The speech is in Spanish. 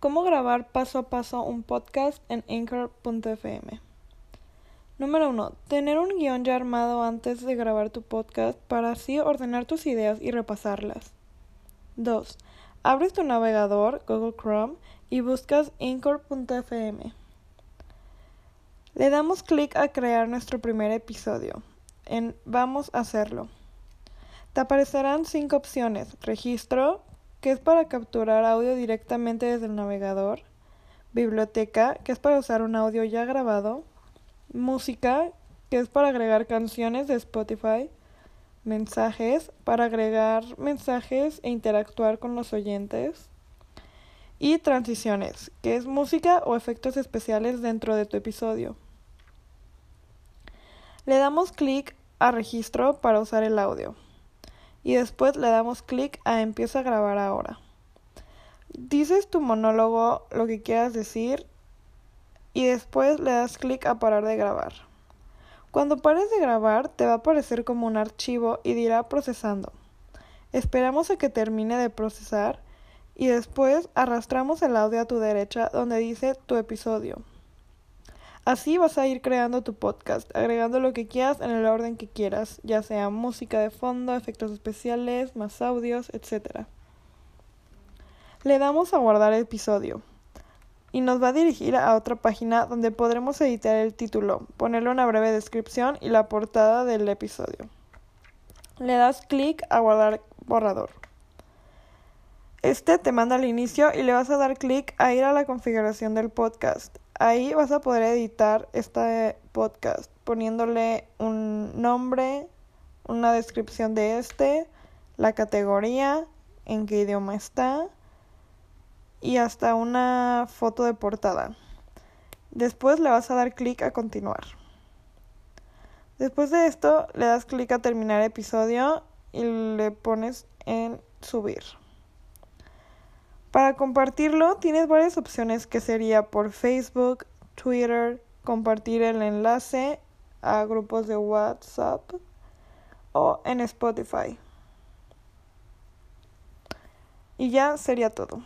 grabar paso a paso un podcast en anchor.fm. Número 1. Tener un guion ya armado antes de grabar tu podcast para así ordenar tus ideas y repasarlas. 2. Abres tu navegador, Google Chrome, y buscas anchor.fm. Le damos clic a crear nuestro primer episodio. En Vamos a hacerlo. Te aparecerán cinco opciones. Registro, que es para capturar audio directamente desde el navegador. Biblioteca, que es para usar un audio ya grabado. Música, que es para agregar canciones de Spotify. Mensajes, para agregar mensajes e interactuar con los oyentes. Y transiciones, que es música o efectos especiales dentro de tu episodio. Le damos clic a registro para usar el audio y después le damos clic a empieza a grabar ahora. Dices tu monólogo, lo que quieras decir y después le das clic a parar de grabar. Cuando pares de grabar te va a aparecer como un archivo y dirá procesando. Esperamos a que termine de procesar y después arrastramos el audio a tu derecha donde dice tu episodio. Así vas a ir creando tu podcast, agregando lo que quieras en el orden que quieras, ya sea música de fondo, efectos especiales, más audios, etc. Le damos a guardar episodio y nos va a dirigir a otra página donde podremos editar el título, ponerle una breve descripción y la portada del episodio. Le das clic a guardar borrador. Este te manda al inicio y le vas a dar clic a ir a la configuración del podcast. Ahí vas a poder editar este podcast poniéndole un nombre, una descripción de este, la categoría, en qué idioma está y hasta una foto de portada. Después le vas a dar clic a continuar. Después de esto le das clic a terminar episodio y le pones en subir. Para compartirlo tienes varias opciones que sería por Facebook, Twitter, compartir el enlace a grupos de WhatsApp o en Spotify. Y ya sería todo.